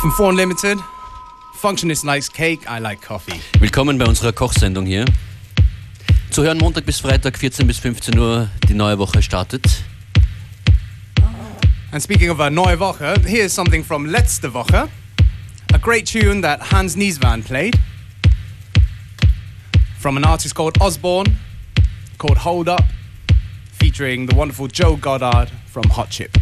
FM4 Unlimited. Functionist likes cake, I like coffee. Willkommen bei unserer Kochsendung hier. Zu hören Montag bis Freitag 14 bis 15 Uhr. Die neue Woche startet. And speaking of a neue Woche, here's something from letzte Woche. A great tune that Hans Nieswandt played. From an artist called Osborne, called Hold Up, featuring the wonderful Joe Goddard from Hot Chip.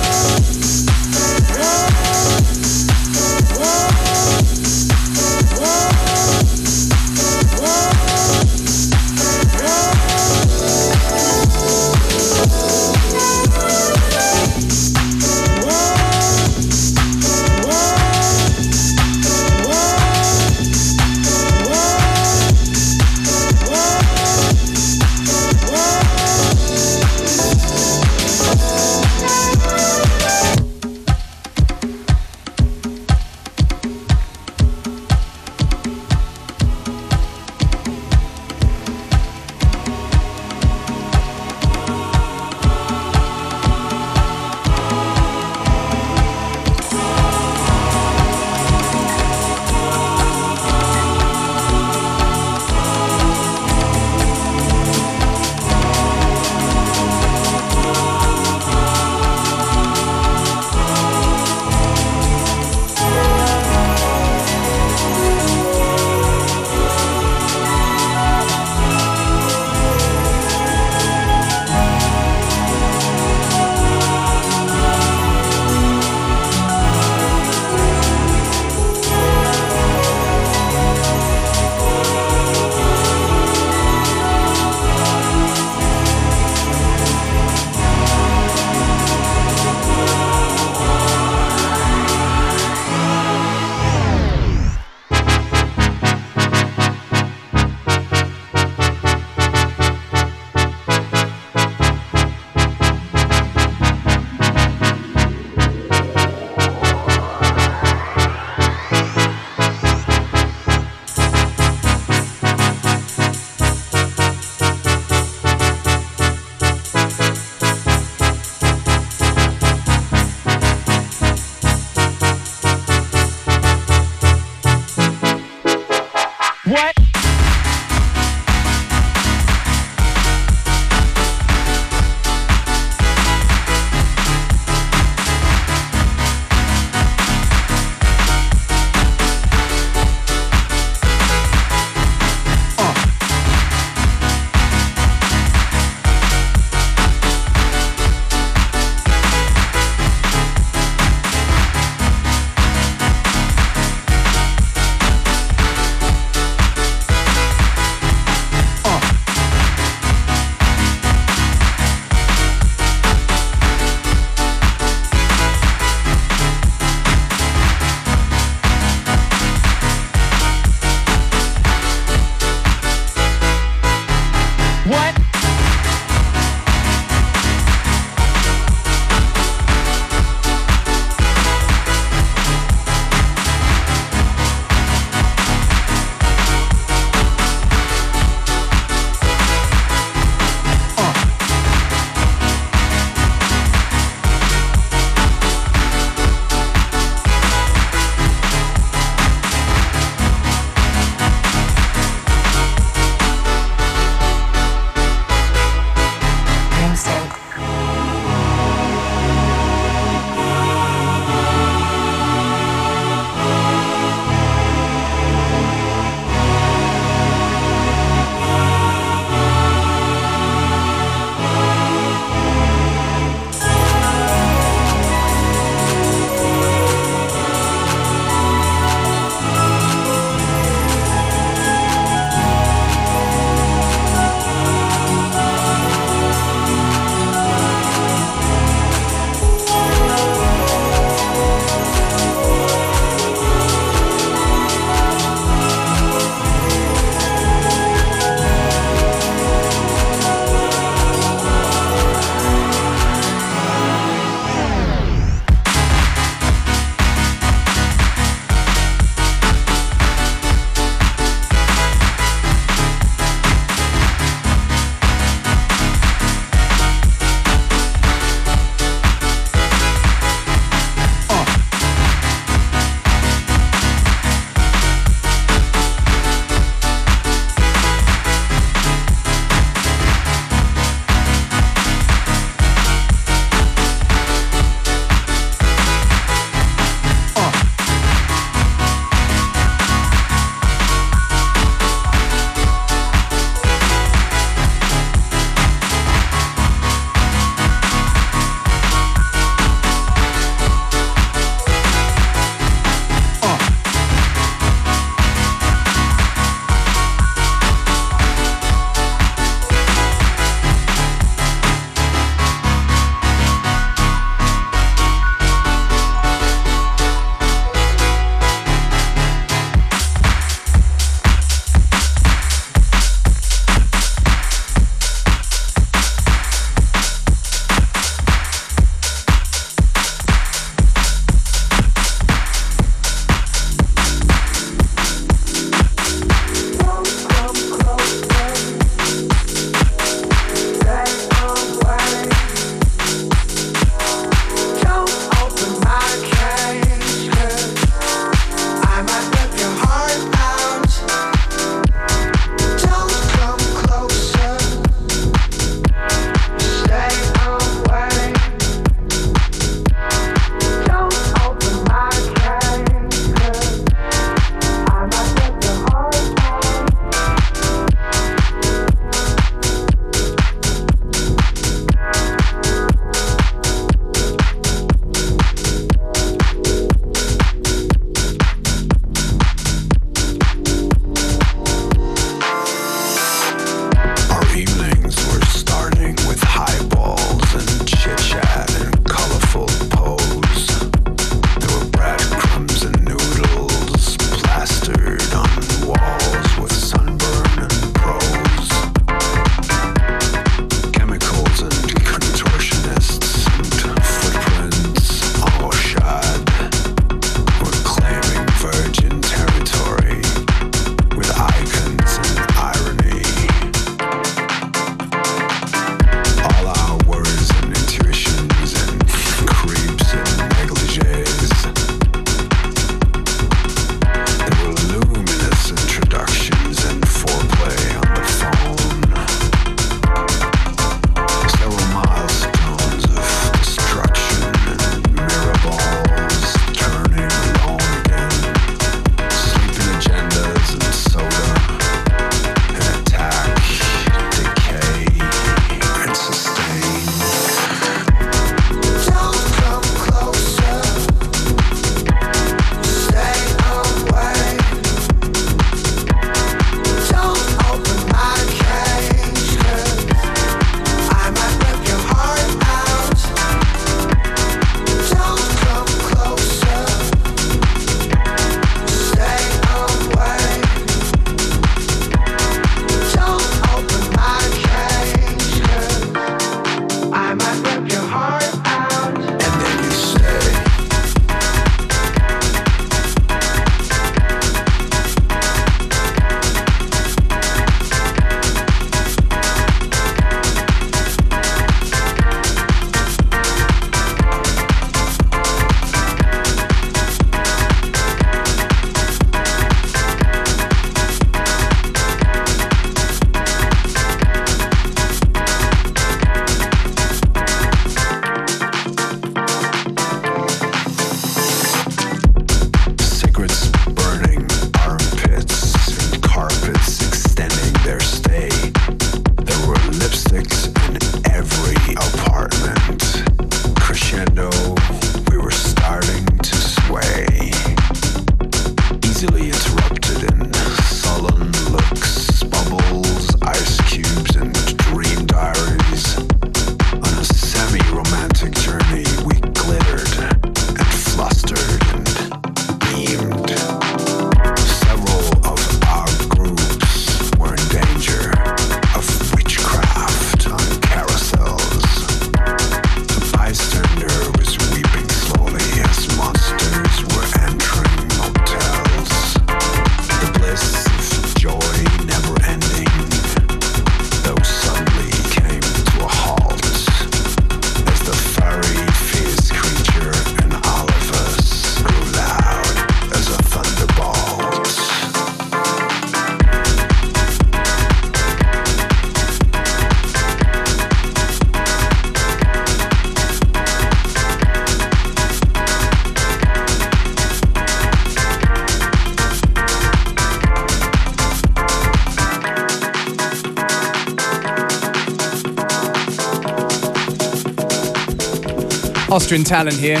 Austrian talent here.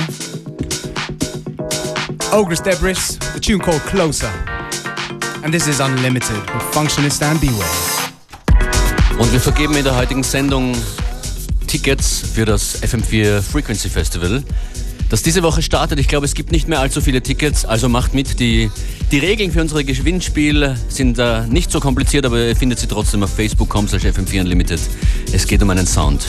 Ogris Debris, the tune called Closer. And this is Unlimited with Functionist and Beware. Und wir vergeben in der heutigen Sendung Tickets für das FM4 Frequency Festival, das diese Woche startet. Ich glaube, es gibt nicht mehr allzu viele Tickets, also macht mit. Die, die Regeln für unsere Gewinnspiele sind äh, nicht so kompliziert, aber ihr findet sie trotzdem auf facebook.com fm4 unlimited. Es geht um einen Sound.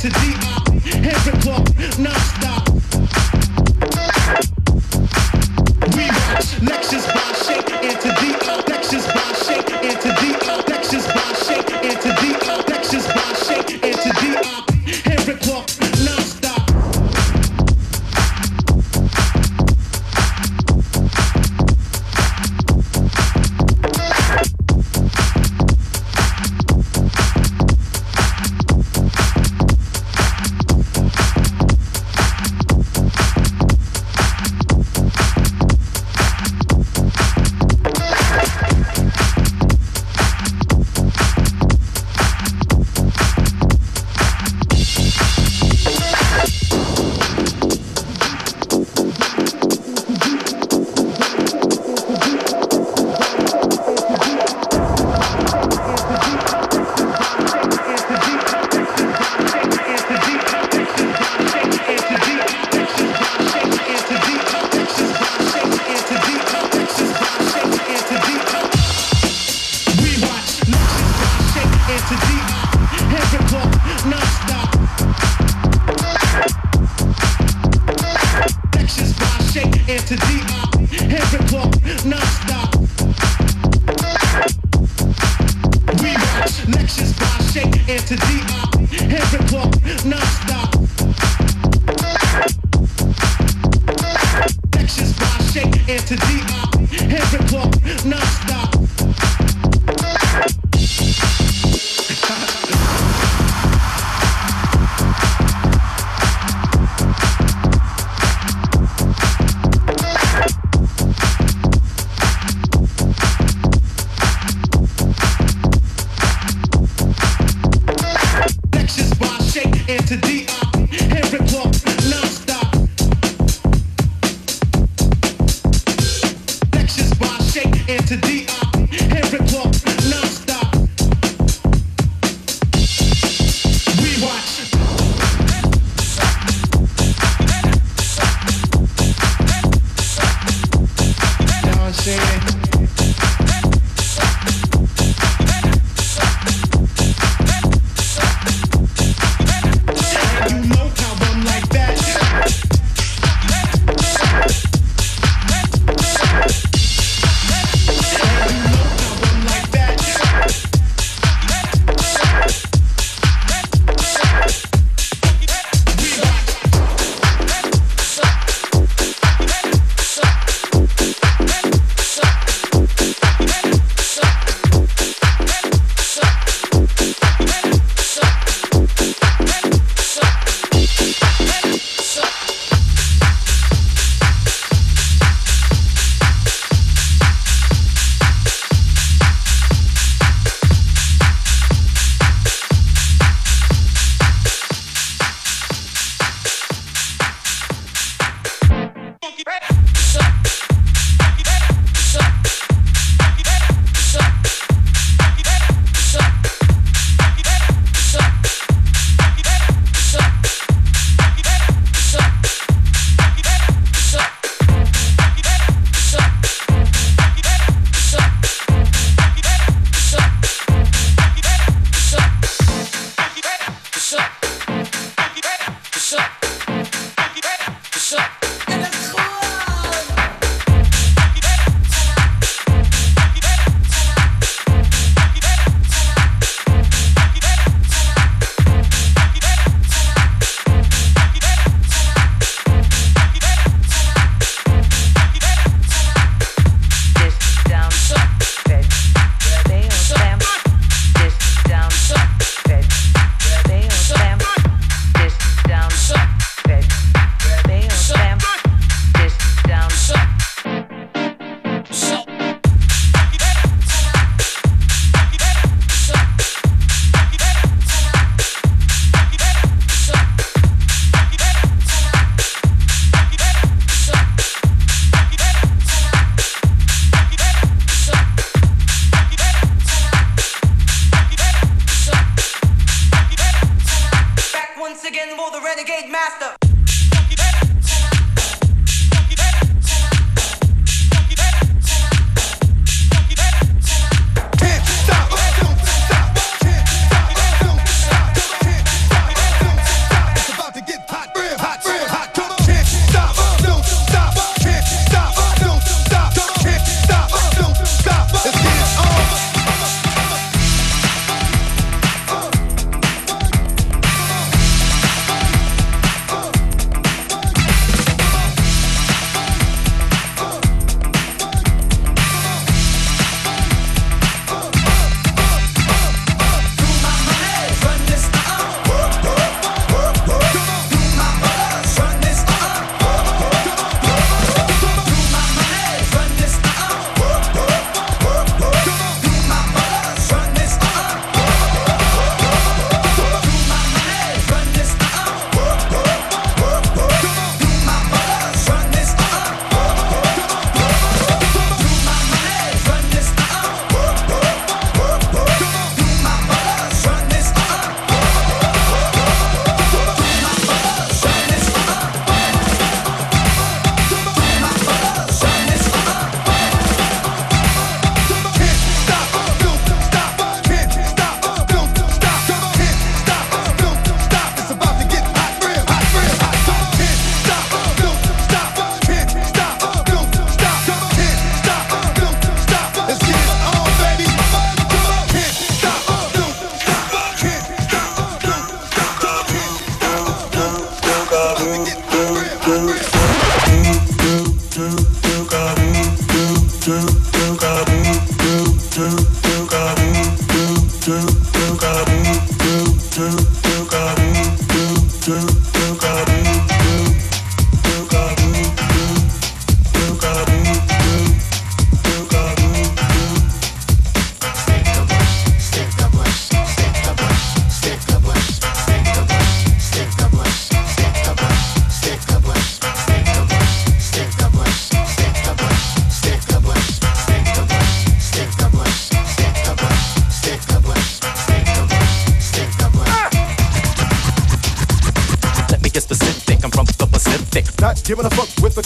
to deep. Every clock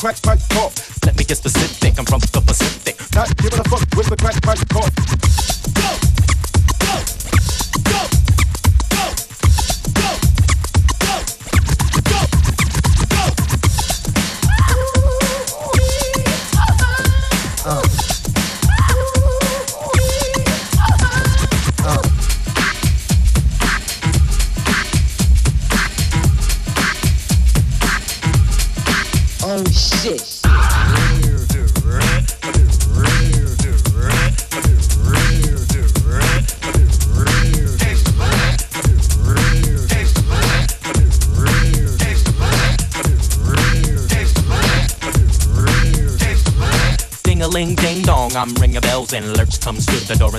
pipe. Let me get specific.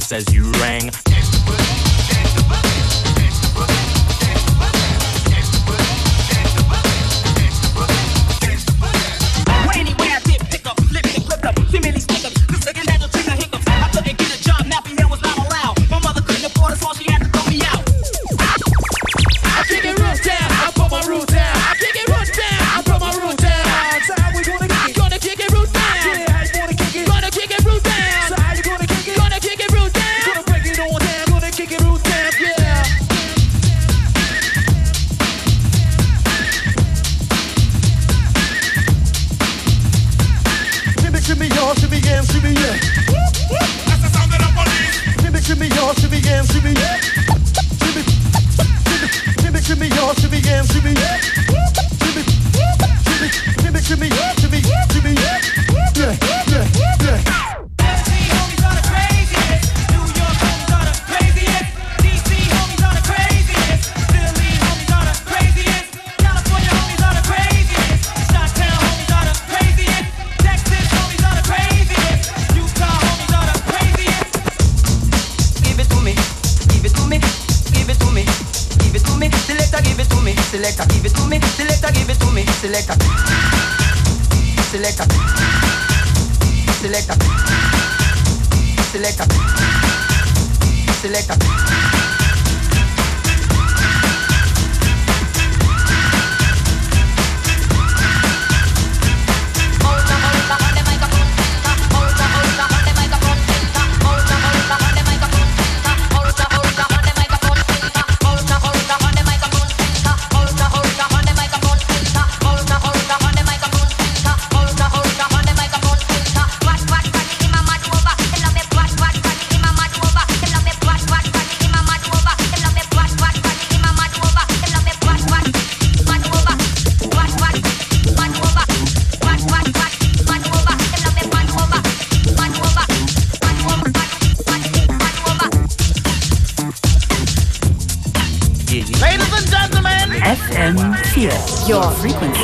Says you frequency.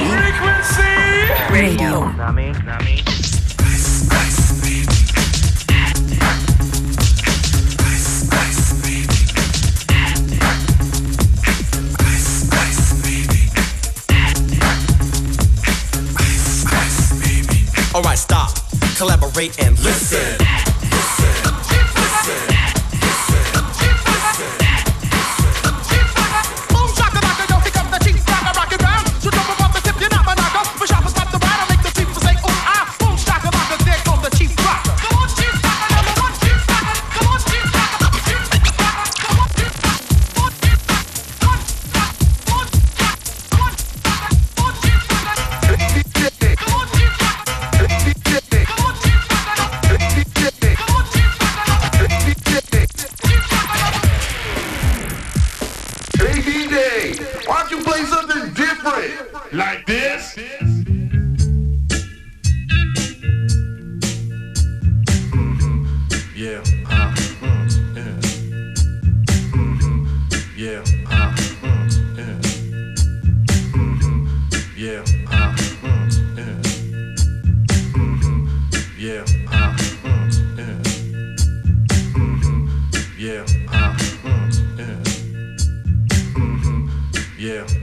Yeah.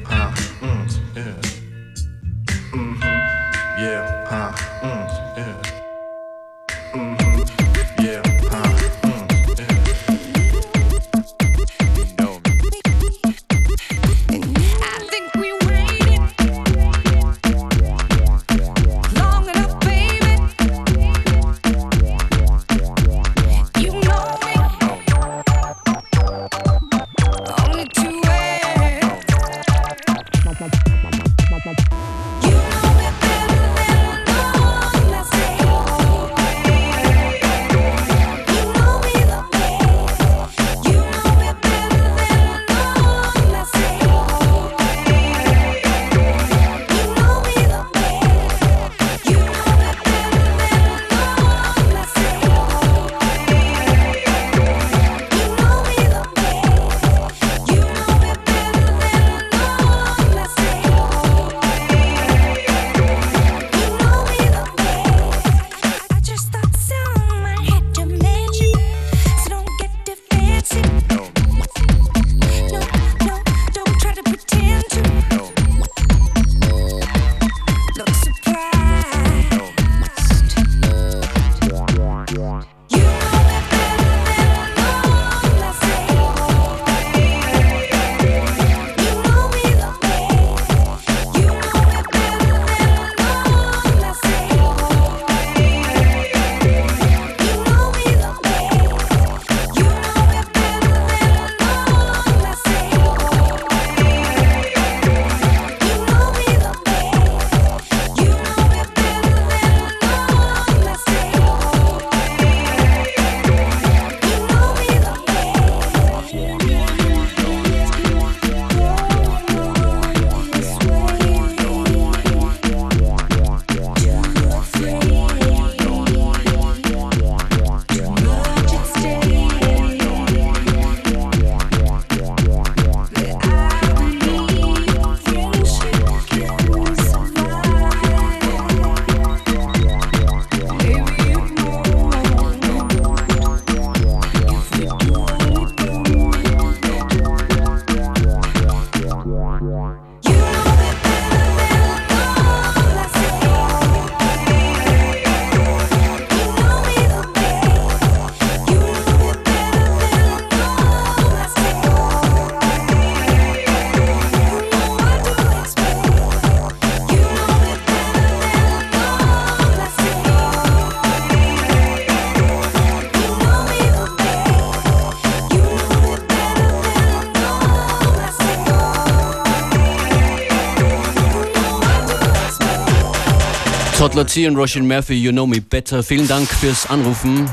C und Roshan Murphy, You Know Me Better. Vielen Dank fürs Anrufen.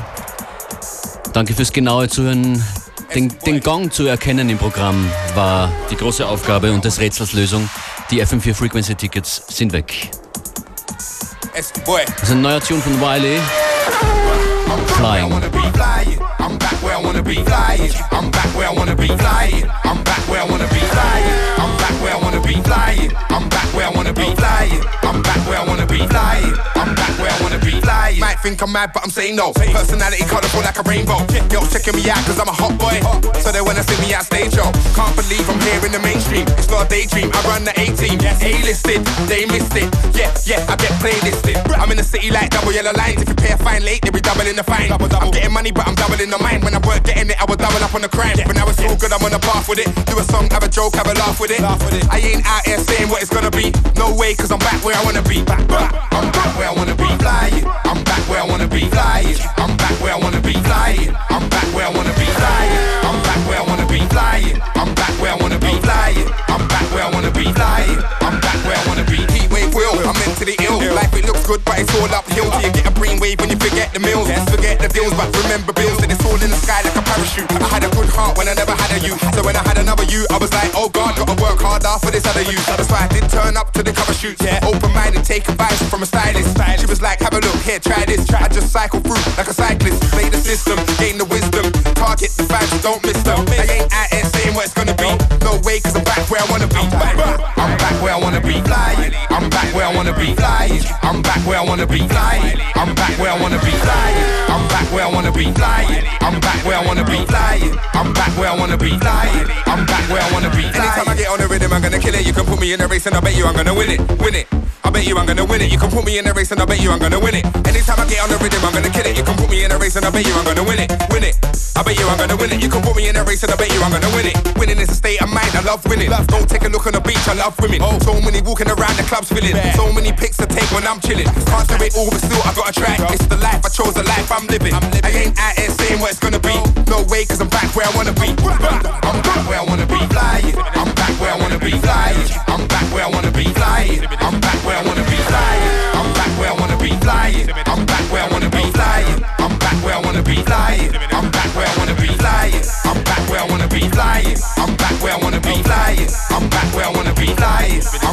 Danke fürs genaue Zuhören. Den, den Gong zu erkennen im Programm war die große Aufgabe und des Rätsels Lösung. Die FM4 Frequency Tickets sind weg. Das ist ein neuer Tune von Wiley. Flying. I'm back where I wanna be flying. I'm back where I wanna be flying. I'm back where I wanna be flying. I'm back where I wanna be flying. I'm back where I wanna be flying. Where I wanna be flying. I'm back where I wanna be flying. Might think I'm mad, but I'm saying no. Personality colorful like a rainbow. Girls checking me out cause I'm a hot boy. So they wanna see me out stage show. Can't believe I'm here in the mainstream. It's not a daydream. I run the A team. A-listed, they missed it. Yeah, yeah, I get playlisted. I'm in the city like double yellow lines. If you pay a fine late, they be doubling the fine. I'm getting money, but I'm doubling the mind. When I weren't getting it, I was double up on the crime. But now it's all good, I'm on the path with it. Do a song, have a joke, have a laugh with it. I ain't out here saying what it's gonna be. No way, cause I'm back where I wanna be. Back, back. I'm back where I wanna be. Flying. Where I wanna be. Flying. I'm back where I wanna be. Flying. I'm back where I wanna be. Flying. I'm back where I wanna be. Flying. I'm back where I wanna be. Flying. I'm back where I wanna be. Flying. Ill. Life it looks good, but it's all uphill. Till you get a brainwave when you forget the mills. Forget the deals, but remember bills. And it's all in the sky like a parachute. I had a good heart when I never had a you. So when I had another you, I was like, oh god, gotta work harder for this other you. That's why I did turn up to the cover shoots. Yeah, open minded, take advice from a stylist. She was like, have a look here, try this. I just cycle through like a cyclist. Play the system, gain the wisdom. Target the fans, don't miss them. I ain't out here saying what it's gonna be. No way, cause I'm back where I wanna be. I'm back where I wanna be. Flying. I'm back where I wanna be. Flying. I'm back where I wanna be. Flying. I'm back where I wanna be. Flying. I'm back where I wanna be. Flying. I'm back where I wanna be. Flying. I'm back where I wanna be. Flying. I'm back where I wanna be. Anytime I get on the rhythm, I'm gonna kill it. You can put me in a race and I bet you I'm gonna win it. Win it. I bet you I'm gonna win it. You can put me in a race and I bet you I'm gonna win it. Anytime I get on the rhythm, I'm gonna kill it. You can put me in a race and I bet you I'm gonna win it. Win it. I bet you I'm gonna win it. You can put me in a race and I bet you I'm gonna win it. Winning is a state of mind, I love winning. Love. Don't take a look on the beach, I love women. Oh. So many walking around the clubs feeling. So many pics to take when I'm chilling. Can't do it all, but still I got a track. It's the life, I chose the life I'm living. I'm living. I ain't out here saying what it's gonna be. No way, cause I'm back where I wanna be. I'm back where I wanna be. Flying. I'm back where I wanna be. Flying. I'm back where I wanna be. Flying. I'm back where I wanna be. Flying. I'm back where I wanna be. Flying. I'm back where I wanna be. Where I wanna be. Flying. I'm back where I wanna be. Flying. I'm back where I wanna be. Flying. I'm back where I wanna be. Flying. I'm back where I wanna be. Flying.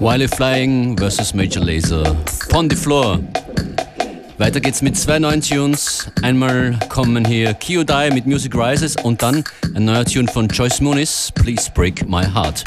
Wiley Flying versus Major Lazer. On the Floor. Weiter geht's mit zwei neuen Tunes. Einmal kommen hier Kyodai mit Music Rises und dann ein neuer Tune von Joyce Muniz, Please Break My Heart.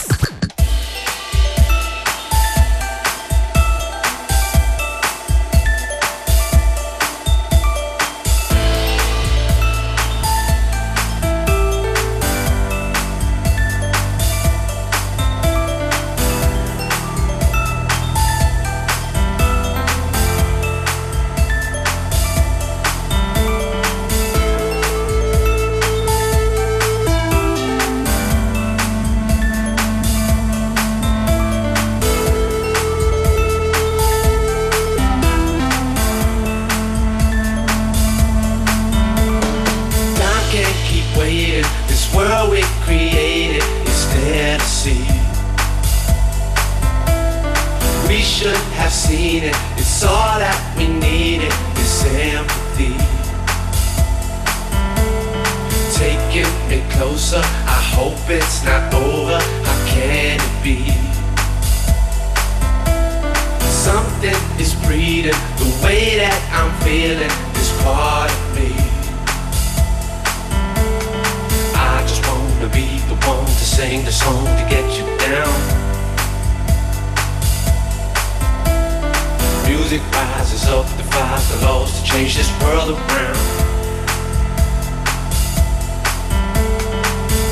Music rises up, defies the laws to change this world around.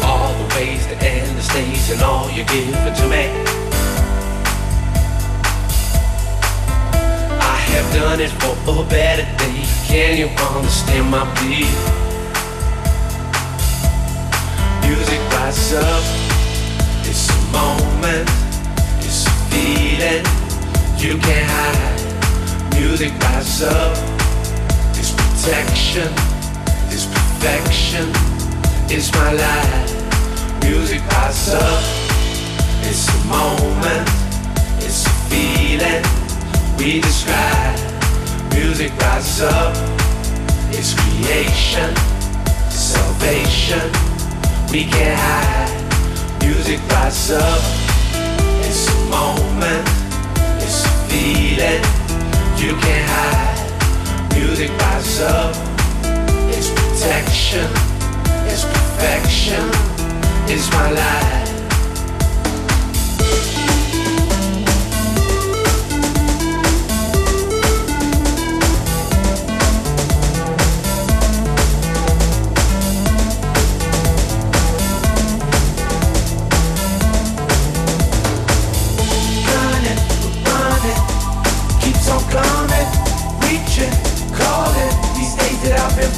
All the ways to end the states and all you're giving to me. I have done it for a better day. Can you understand my plea? Music rises up. It's a moment. It's a feeling you can't hide. Music up. It's protection. It's perfection. It's my life. Music rises up. It's a moment. It's a feeling we describe. Music rises up. It's creation. Salvation. We can't hide. Music rises up. It's a moment. It's a feeling you can't hide. Music rises up. It's protection. It's perfection. It's my life.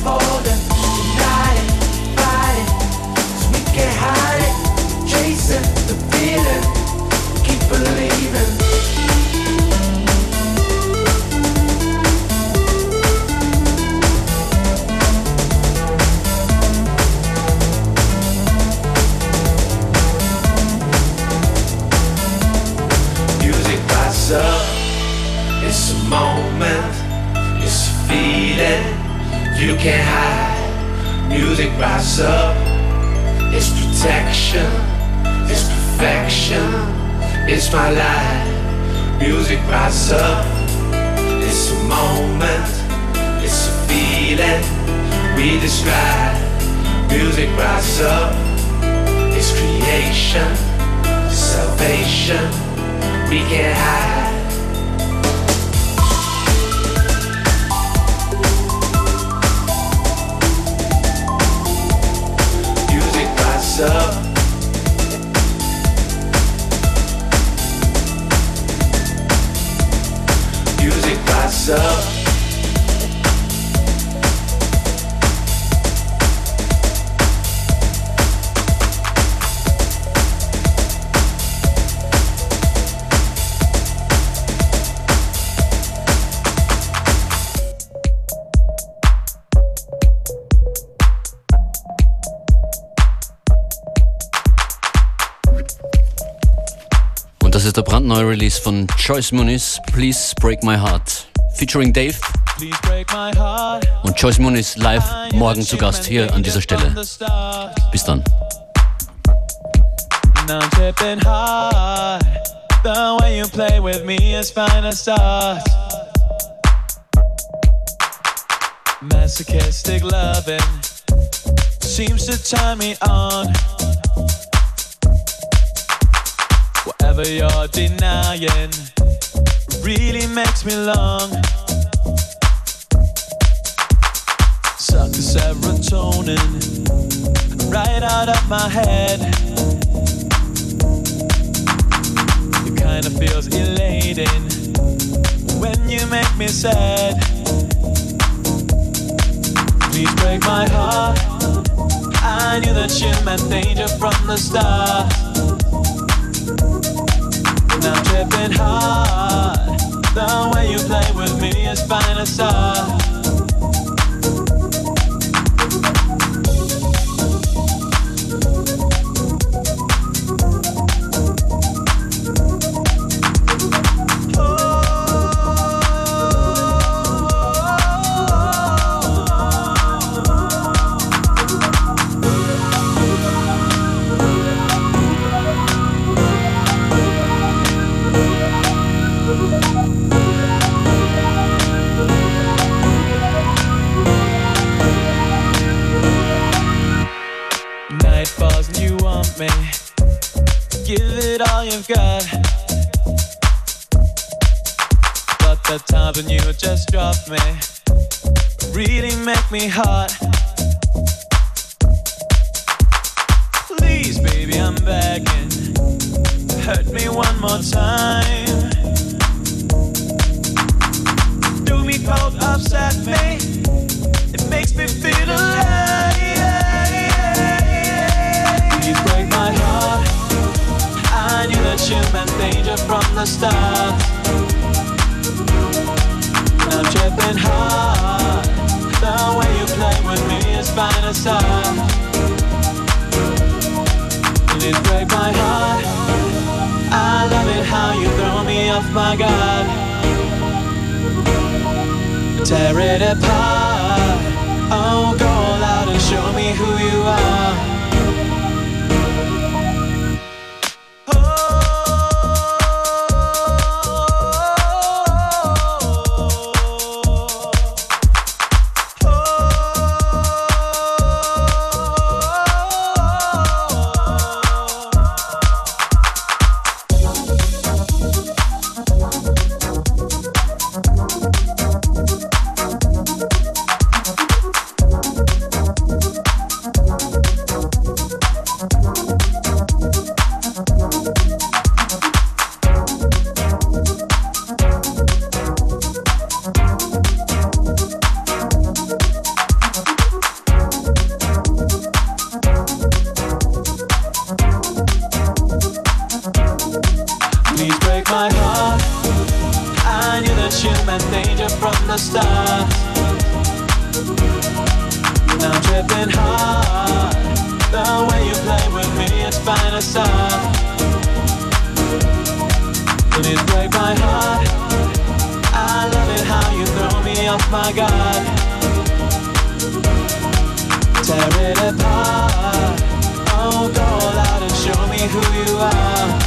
That das ist der brandneue Release von Joyce Muniz, Please Break My Heart. Featuring Dave Please break my und Joyce Muniz live morgen zu Gast hier an dieser Stelle. Bis dann. Now I'm tripping hard. The way you play with me is finest art. Masochistic loving seems to turn me on. Whatever you're denying really makes me long. Suck the serotonin right out of my head. It kind of feels elating when you make me sad. Please break my heart. I knew that you meant danger from the start. Now I'm tripping hard. The way you play with me is finest art. you've Begging. Hurt me one more time. Do me cold, upset me. It makes me feel alive. Please break my heart. I knew that you meant danger from the start. I'm tripping hard. The way you play with me is fine as art. Please break my heart. I love it how you throw me off my guard. Tear it apart. Oh, go all out and show me who you are. I'm tripping hard. The way you play with me, it's fine as art. Please break my heart. I love it how you throw me off my guard. Tear it apart. Oh, go all out and show me who you are.